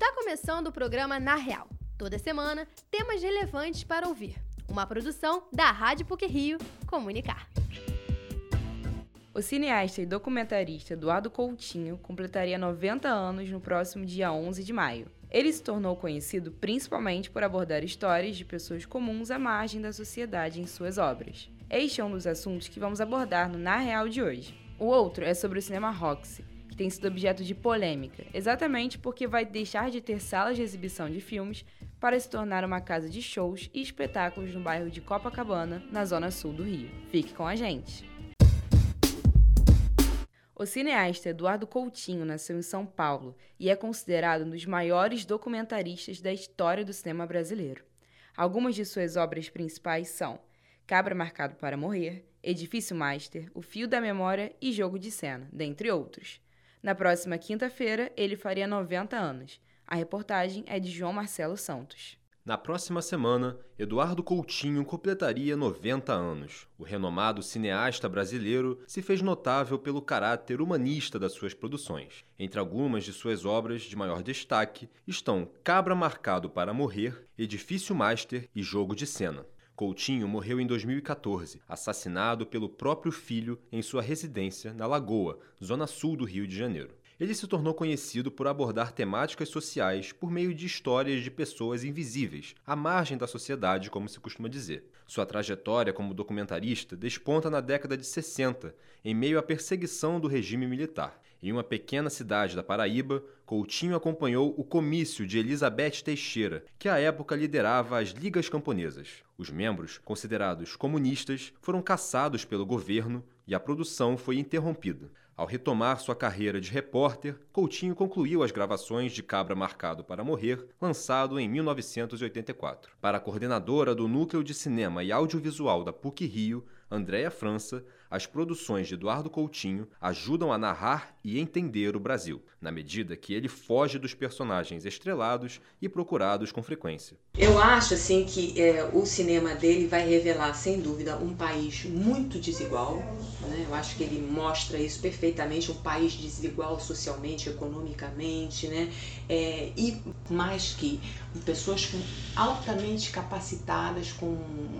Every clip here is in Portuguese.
Está começando o programa Na Real. Toda semana, temas relevantes para ouvir. Uma produção da Rádio PUC Rio Comunicar. O cineasta e documentarista Eduardo Coutinho completaria 90 anos no próximo dia 11 de maio. Ele se tornou conhecido principalmente por abordar histórias de pessoas comuns à margem da sociedade em suas obras. Este é um dos assuntos que vamos abordar no Na Real de hoje. O outro é sobre o cinema Roxy, tem sido objeto de polêmica, exatamente porque vai deixar de ter salas de exibição de filmes para se tornar uma casa de shows e espetáculos no bairro de Copacabana, na zona sul do Rio. Fique com a gente! O cineasta Eduardo Coutinho nasceu em São Paulo e é considerado um dos maiores documentaristas da história do cinema brasileiro. Algumas de suas obras principais são Cabra Marcado para Morrer, Edifício Master, O Fio da Memória e Jogo de Cena, dentre outros. Na próxima quinta-feira, ele faria 90 anos. A reportagem é de João Marcelo Santos. Na próxima semana, Eduardo Coutinho completaria 90 anos. O renomado cineasta brasileiro se fez notável pelo caráter humanista das suas produções. Entre algumas de suas obras de maior destaque estão Cabra Marcado para Morrer, Edifício Master e Jogo de Cena. Coutinho morreu em 2014, assassinado pelo próprio filho em sua residência na Lagoa, zona sul do Rio de Janeiro. Ele se tornou conhecido por abordar temáticas sociais por meio de histórias de pessoas invisíveis, à margem da sociedade, como se costuma dizer. Sua trajetória como documentarista desponta na década de 60, em meio à perseguição do regime militar. Em uma pequena cidade da Paraíba, Coutinho acompanhou o comício de Elizabeth Teixeira, que à época liderava as Ligas Camponesas. Os membros, considerados comunistas, foram caçados pelo governo e a produção foi interrompida. Ao retomar sua carreira de repórter, Coutinho concluiu as gravações de Cabra Marcado para Morrer, lançado em 1984. Para a coordenadora do Núcleo de Cinema e Audiovisual da PUC Rio, Andréa França, as produções de Eduardo Coutinho ajudam a narrar e entender o Brasil, na medida que ele foge dos personagens estrelados e procurados com frequência. Eu acho assim que é, o cinema dele vai revelar, sem dúvida, um país muito desigual. Né? Eu acho que ele mostra isso perfeitamente, um país desigual socialmente, economicamente, né? É, e mais que pessoas altamente capacitadas, com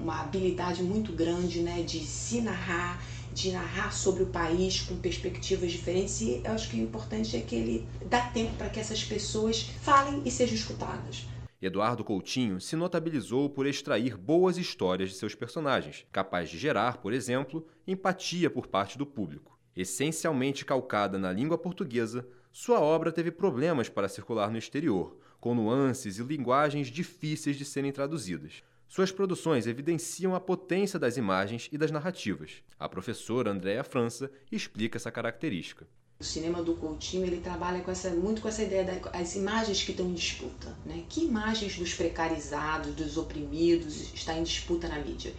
uma habilidade muito grande né, de se narrar de narrar sobre o país com perspectivas diferentes e eu acho que o importante é que ele dá tempo para que essas pessoas falem e sejam escutadas. Eduardo Coutinho se notabilizou por extrair boas histórias de seus personagens, capaz de gerar, por exemplo, empatia por parte do público. Essencialmente calcada na língua portuguesa, sua obra teve problemas para circular no exterior, com nuances e linguagens difíceis de serem traduzidas. Suas produções evidenciam a potência das imagens e das narrativas. A professora Andréa França explica essa característica. O cinema do Coutinho ele trabalha com essa, muito com essa ideia das imagens que estão em disputa. Né? Que imagens dos precarizados, dos oprimidos está em disputa na mídia?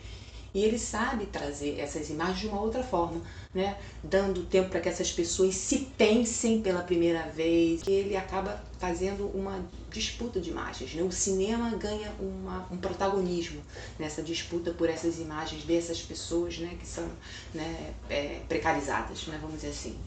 E ele sabe trazer essas imagens de uma outra forma, né? dando tempo para que essas pessoas se pensem pela primeira vez. Ele acaba fazendo uma disputa de imagens. Né? O cinema ganha uma, um protagonismo nessa disputa por essas imagens dessas pessoas né? que são né? É, precarizadas, né? vamos dizer assim.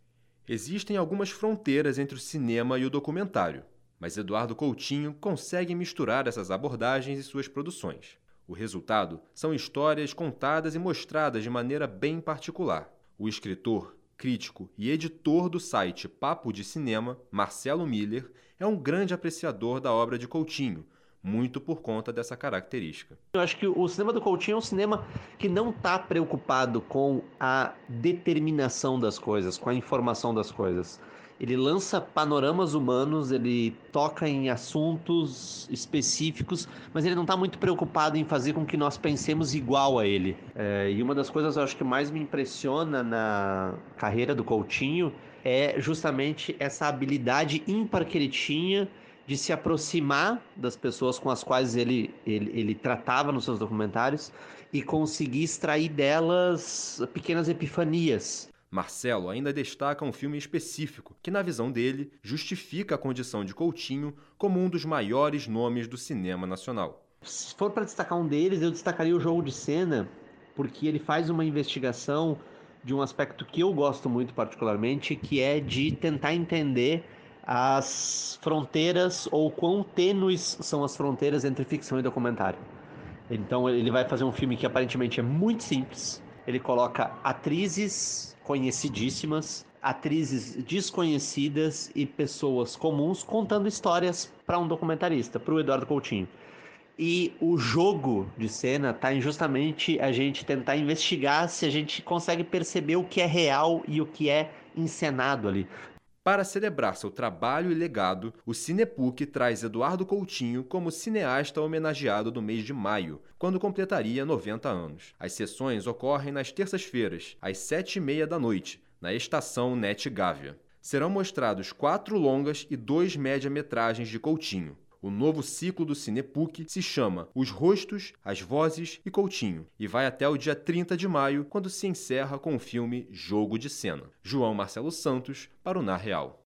Existem algumas fronteiras entre o cinema e o documentário, mas Eduardo Coutinho consegue misturar essas abordagens em suas produções. O resultado são histórias contadas e mostradas de maneira bem particular. O escritor, crítico e editor do site Papo de Cinema, Marcelo Miller, é um grande apreciador da obra de Coutinho, muito por conta dessa característica. Eu acho que o cinema do Coutinho é um cinema que não está preocupado com a determinação das coisas, com a informação das coisas. Ele lança panoramas humanos, ele toca em assuntos específicos, mas ele não está muito preocupado em fazer com que nós pensemos igual a ele. É, e uma das coisas eu acho que mais me impressiona na carreira do Coutinho é justamente essa habilidade ímpar que ele tinha de se aproximar das pessoas com as quais ele, ele, ele tratava nos seus documentários e conseguir extrair delas pequenas epifanias. Marcelo ainda destaca um filme específico que, na visão dele, justifica a condição de Coutinho como um dos maiores nomes do cinema nacional. Se for para destacar um deles, eu destacaria o Jogo de Cena, porque ele faz uma investigação de um aspecto que eu gosto muito particularmente, que é de tentar entender as fronteiras ou quão tênues são as fronteiras entre ficção e documentário. Então ele vai fazer um filme que aparentemente é muito simples. Ele coloca atrizes conhecidíssimas, atrizes desconhecidas e pessoas comuns contando histórias para um documentarista, para o Eduardo Coutinho. E o jogo de cena está em justamente a gente tentar investigar se a gente consegue perceber o que é real e o que é encenado ali. Para celebrar seu trabalho e legado, o Cinepuc traz Eduardo Coutinho como cineasta homenageado do mês de maio, quando completaria 90 anos. As sessões ocorrem nas terças-feiras, às sete e meia da noite, na estação Net Gávea. Serão mostrados quatro longas e dois média-metragens de Coutinho. O novo ciclo do Cinepuc se chama Os Rostos, as Vozes e Coutinho e vai até o dia 30 de maio, quando se encerra com o filme Jogo de Cena. João Marcelo Santos, para o Na Real.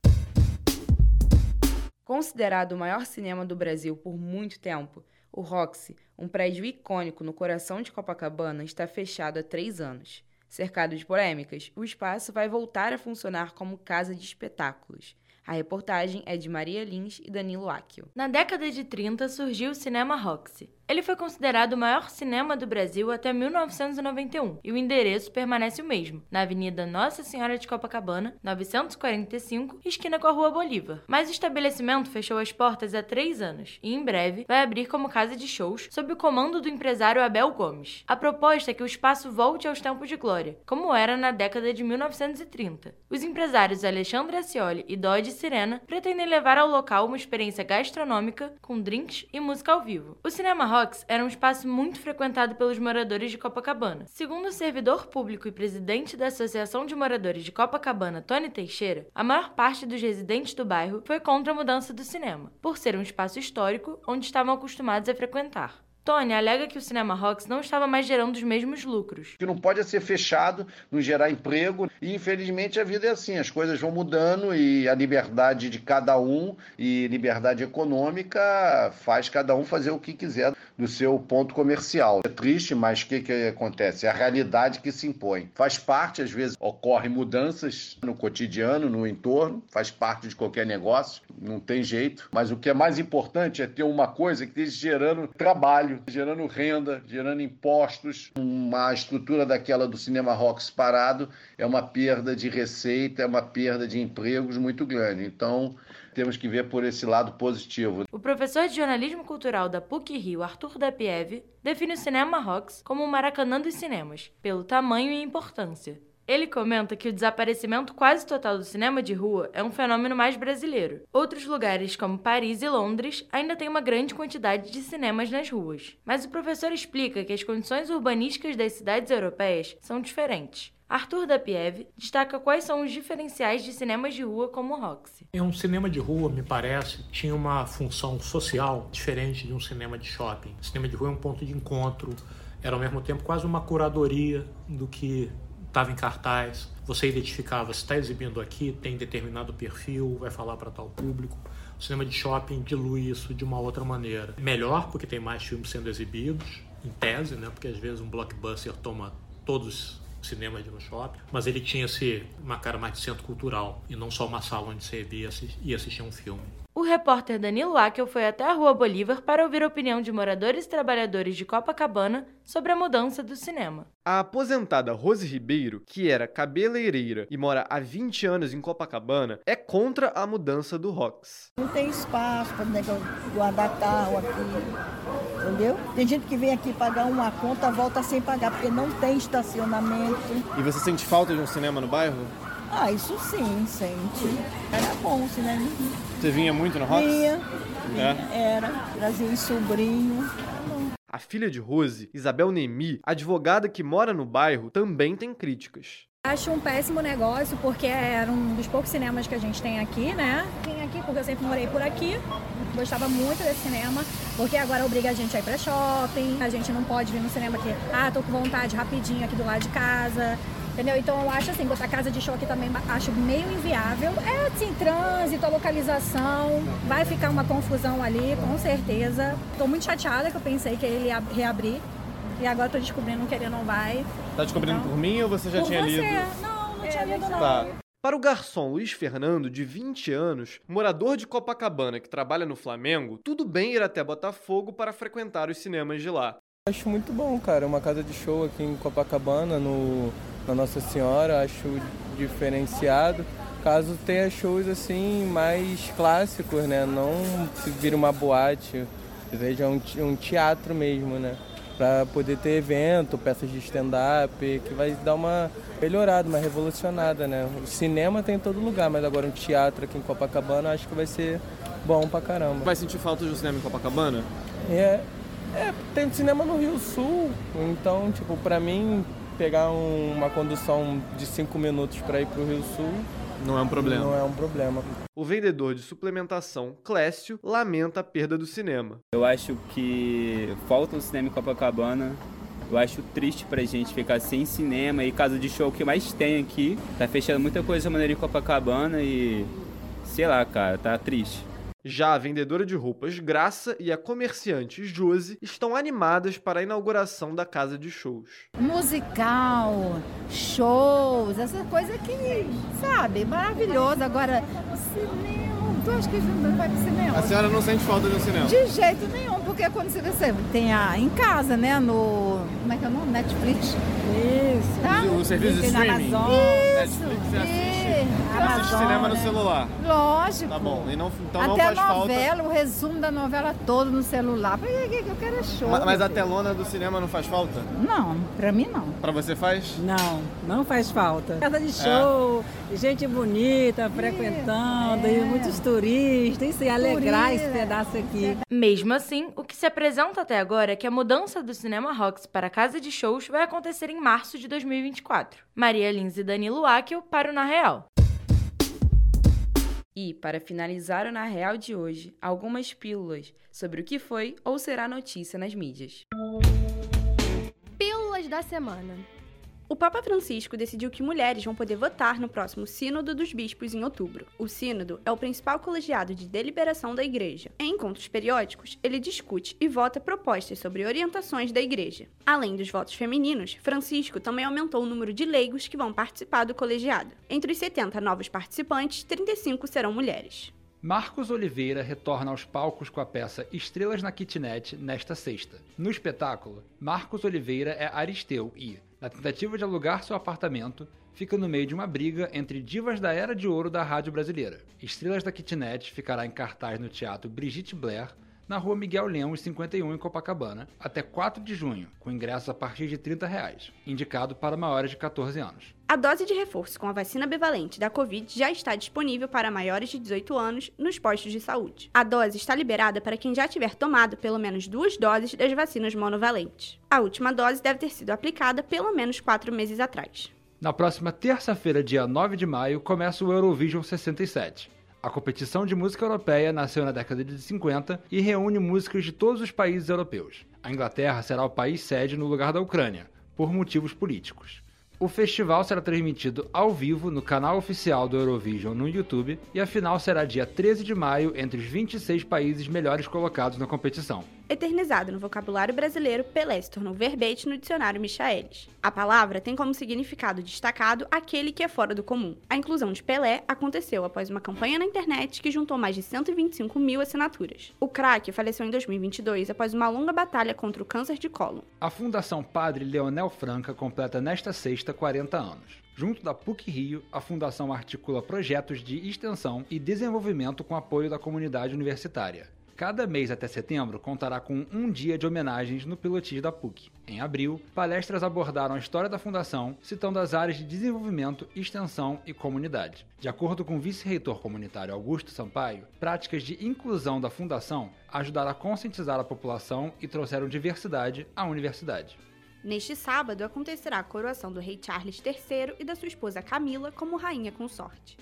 Considerado o maior cinema do Brasil por muito tempo, o Roxy, um prédio icônico no coração de Copacabana, está fechado há três anos. Cercado de polêmicas, o espaço vai voltar a funcionar como casa de espetáculos. A reportagem é de Maria Lins e Danilo Akio. Na década de 30 surgiu o Cinema Roxy. Ele foi considerado o maior cinema do Brasil até 1991 e o endereço permanece o mesmo, na Avenida Nossa Senhora de Copacabana, 945, esquina com a Rua Bolívar. Mas o estabelecimento fechou as portas há três anos e, em breve, vai abrir como casa de shows sob o comando do empresário Abel Gomes. A proposta é que o espaço volte aos tempos de glória, como era na década de 1930. Os empresários Alexandre Ascioli e Dodge Sirena pretendem levar ao local uma experiência gastronômica com drinks e música ao vivo. O Cinema Rocks era um espaço muito frequentado pelos moradores de Copacabana. Segundo o servidor público e presidente da Associação de Moradores de Copacabana, Tony Teixeira, a maior parte dos residentes do bairro foi contra a mudança do cinema, por ser um espaço histórico onde estavam acostumados a frequentar. Tony alega que o Cinema Rocks não estava mais gerando os mesmos lucros. Que não pode ser fechado, não gerar emprego. E infelizmente a vida é assim, as coisas vão mudando e a liberdade de cada um e liberdade econômica faz cada um fazer o que quiser do seu ponto comercial. É triste, mas o que, que acontece? É a realidade que se impõe. Faz parte, às vezes, ocorrem mudanças no cotidiano, no entorno, faz parte de qualquer negócio, não tem jeito. Mas o que é mais importante é ter uma coisa que esteja gerando trabalho gerando renda, gerando impostos. Uma estrutura daquela do Cinema Rocks parado é uma perda de receita, é uma perda de empregos muito grande. Então, temos que ver por esse lado positivo. O professor de jornalismo cultural da PUC Rio, Arthur da Pieve, define o Cinema Rocks como o Maracanã dos cinemas, pelo tamanho e importância. Ele comenta que o desaparecimento quase total do cinema de rua é um fenômeno mais brasileiro. Outros lugares, como Paris e Londres, ainda têm uma grande quantidade de cinemas nas ruas. Mas o professor explica que as condições urbanísticas das cidades europeias são diferentes. Arthur da Pieve destaca quais são os diferenciais de cinemas de rua como o Roxy. Um cinema de rua, me parece, tinha uma função social diferente de um cinema de shopping. O cinema de rua é um ponto de encontro, era ao mesmo tempo quase uma curadoria do que estava em cartaz, você identificava se está exibindo aqui, tem determinado perfil, vai falar para tal público. O cinema de shopping dilui isso de uma outra maneira. Melhor, porque tem mais filmes sendo exibidos, em tese, né? porque às vezes um blockbuster toma todos os cinemas de um shopping, mas ele tinha -se uma cara mais de centro cultural e não só uma sala onde você ia assistir um filme. O repórter Danilo Akel foi até a Rua Bolívar para ouvir a opinião de moradores e trabalhadores de Copacabana sobre a mudança do cinema. A aposentada Rose Ribeiro, que era cabeleireira e mora há 20 anos em Copacabana, é contra a mudança do Rox. Não tem espaço para guardar carro aqui, entendeu? Tem gente que vem aqui pagar uma conta, volta sem pagar, porque não tem estacionamento. E você sente falta de um cinema no bairro? Ah, isso sim, sente. Era bom, né? Você vinha muito no Rox? Vinha, vinha é. era. Trazia um sobrinho. A filha de Rose, Isabel Nemi, advogada que mora no bairro, também tem críticas. Acho um péssimo negócio porque era um dos poucos cinemas que a gente tem aqui, né? Vim aqui porque eu sempre morei por aqui, gostava muito desse cinema, porque agora obriga a gente a ir pra shopping, a gente não pode vir no cinema aqui, ah, tô com vontade rapidinho aqui do lado de casa. Entendeu? Então eu acho assim, botar casa de show aqui também acho meio inviável. É assim, trânsito, a localização, vai ficar uma confusão ali, com certeza. Tô muito chateada que eu pensei que ele ia reabrir. E agora tô descobrindo que ele não vai. Tá descobrindo então, por mim ou você já por tinha você. lido? Não, não tinha lido não. Tá. Para o garçom Luiz Fernando, de 20 anos, morador de Copacabana que trabalha no Flamengo, tudo bem ir até Botafogo para frequentar os cinemas de lá. Acho muito bom, cara. Uma casa de show aqui em Copacabana, no, na Nossa Senhora, acho diferenciado. Caso tenha shows assim mais clássicos, né? Não se vira uma boate, seja um, um teatro mesmo, né? Para poder ter evento, peças de stand-up, que vai dar uma melhorada, uma revolucionada, né? O cinema tem em todo lugar, mas agora um teatro aqui em Copacabana acho que vai ser bom pra caramba. Vai sentir falta de um cinema em Copacabana? É, é tem cinema no Rio Sul, então, tipo, pra mim, pegar um, uma condução de cinco minutos para ir pro Rio Sul não é um problema. Não é um problema. O vendedor de suplementação Clécio lamenta a perda do cinema. Eu acho que falta um cinema em Copacabana. Eu acho triste pra gente ficar sem cinema e casa de show que mais tem aqui. Tá fechando muita coisa maneira em Copacabana e sei lá, cara, tá triste. Já a vendedora de roupas Graça e a comerciante Josi estão animadas para a inauguração da casa de shows. Musical, shows, essa coisa que, sabe, maravilhoso. Agora, o cinema, tu acha que a gente não vai pro cinema? A senhora não sente falta de um cinema? De jeito nenhum, porque quando você tem a, em casa, né, no, como é que é o nome? Netflix. Isso. Tá? O, serviço de streaming. Amazon. Netflix você assiste. Você assiste cinema no celular. Lógico. Tá bom, e não, então Até não faz a novela, falta. o resumo da novela todo no celular. Eu quero é show. Mas, mas a telona do cinema não faz falta? Não, pra mim não. Pra você faz? Não, não faz falta. Casa de show, gente bonita, frequentando, e muitos turistas, isso ia alegrar esse pedaço aqui. Mesmo assim, o que se apresenta até agora é que a mudança do Cinema Rocks para a casa de shows vai acontecer em março de 2024. Maria Lins e Danilo Akel para o Na Real. E, para finalizar o Na Real de hoje, algumas pílulas sobre o que foi ou será notícia nas mídias. Pílulas da semana. O Papa Francisco decidiu que mulheres vão poder votar no próximo Sínodo dos Bispos em outubro. O Sínodo é o principal colegiado de deliberação da Igreja. Em encontros periódicos, ele discute e vota propostas sobre orientações da Igreja. Além dos votos femininos, Francisco também aumentou o número de leigos que vão participar do colegiado. Entre os 70 novos participantes, 35 serão mulheres. Marcos Oliveira retorna aos palcos com a peça Estrelas na Kitnet nesta sexta. No espetáculo, Marcos Oliveira é Aristeu e, na tentativa de alugar seu apartamento, fica no meio de uma briga entre divas da era de ouro da rádio brasileira. Estrelas da Kitnet ficará em cartaz no Teatro Brigitte Blair, na rua Miguel Lemos 51 em Copacabana, até 4 de junho, com ingressos a partir de 30 reais, indicado para maiores de 14 anos. A dose de reforço com a vacina bivalente da Covid já está disponível para maiores de 18 anos nos postos de saúde. A dose está liberada para quem já tiver tomado pelo menos duas doses das vacinas monovalentes. A última dose deve ter sido aplicada pelo menos quatro meses atrás. Na próxima terça-feira, dia 9 de maio, começa o Eurovision 67. A competição de música europeia nasceu na década de 50 e reúne músicas de todos os países europeus. A Inglaterra será o país sede no lugar da Ucrânia, por motivos políticos. O festival será transmitido ao vivo no canal oficial do Eurovision no YouTube e a final será dia 13 de maio entre os 26 países melhores colocados na competição. Eternizado no vocabulário brasileiro, Pelé se tornou verbete no dicionário Michaelis. A palavra tem como significado destacado aquele que é fora do comum. A inclusão de Pelé aconteceu após uma campanha na internet que juntou mais de 125 mil assinaturas. O craque faleceu em 2022 após uma longa batalha contra o câncer de cólon. A Fundação Padre Leonel Franca completa nesta sexta 40 anos. Junto da PUC Rio, a Fundação articula projetos de extensão e desenvolvimento com apoio da comunidade universitária. Cada mês até setembro contará com um dia de homenagens no pilotis da PUC. Em abril, palestras abordaram a história da fundação, citando as áreas de desenvolvimento, extensão e comunidade. De acordo com o vice-reitor comunitário Augusto Sampaio, práticas de inclusão da fundação ajudaram a conscientizar a população e trouxeram diversidade à universidade. Neste sábado acontecerá a coroação do rei Charles III e da sua esposa Camila como rainha consorte.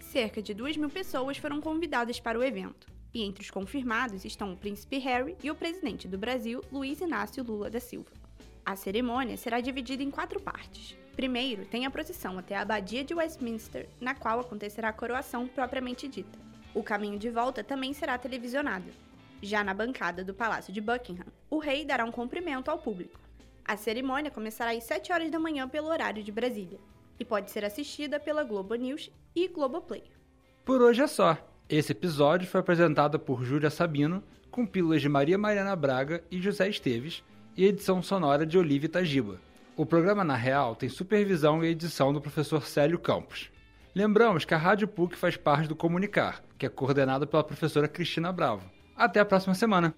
Cerca de 2 mil pessoas foram convidadas para o evento e entre os confirmados estão o príncipe Harry e o presidente do Brasil, Luiz Inácio Lula da Silva. A cerimônia será dividida em quatro partes. Primeiro, tem a procissão até a Abadia de Westminster, na qual acontecerá a coroação propriamente dita. O caminho de volta também será televisionado. Já na bancada do Palácio de Buckingham, o rei dará um cumprimento ao público. A cerimônia começará às 7 horas da manhã pelo horário de Brasília. e pode ser assistida pela Globo News e Globoplay. Por hoje é só. Esse episódio foi apresentado por Júlia Sabino, com pílulas de Maria Mariana Braga e José Esteves, e edição sonora de Olivia Tagiba. O programa Na Real tem supervisão e edição do professor Célio Campos. Lembramos que a Rádio PUC faz parte do Comunicar, que é coordenado pela professora Cristina Bravo. Até a próxima semana!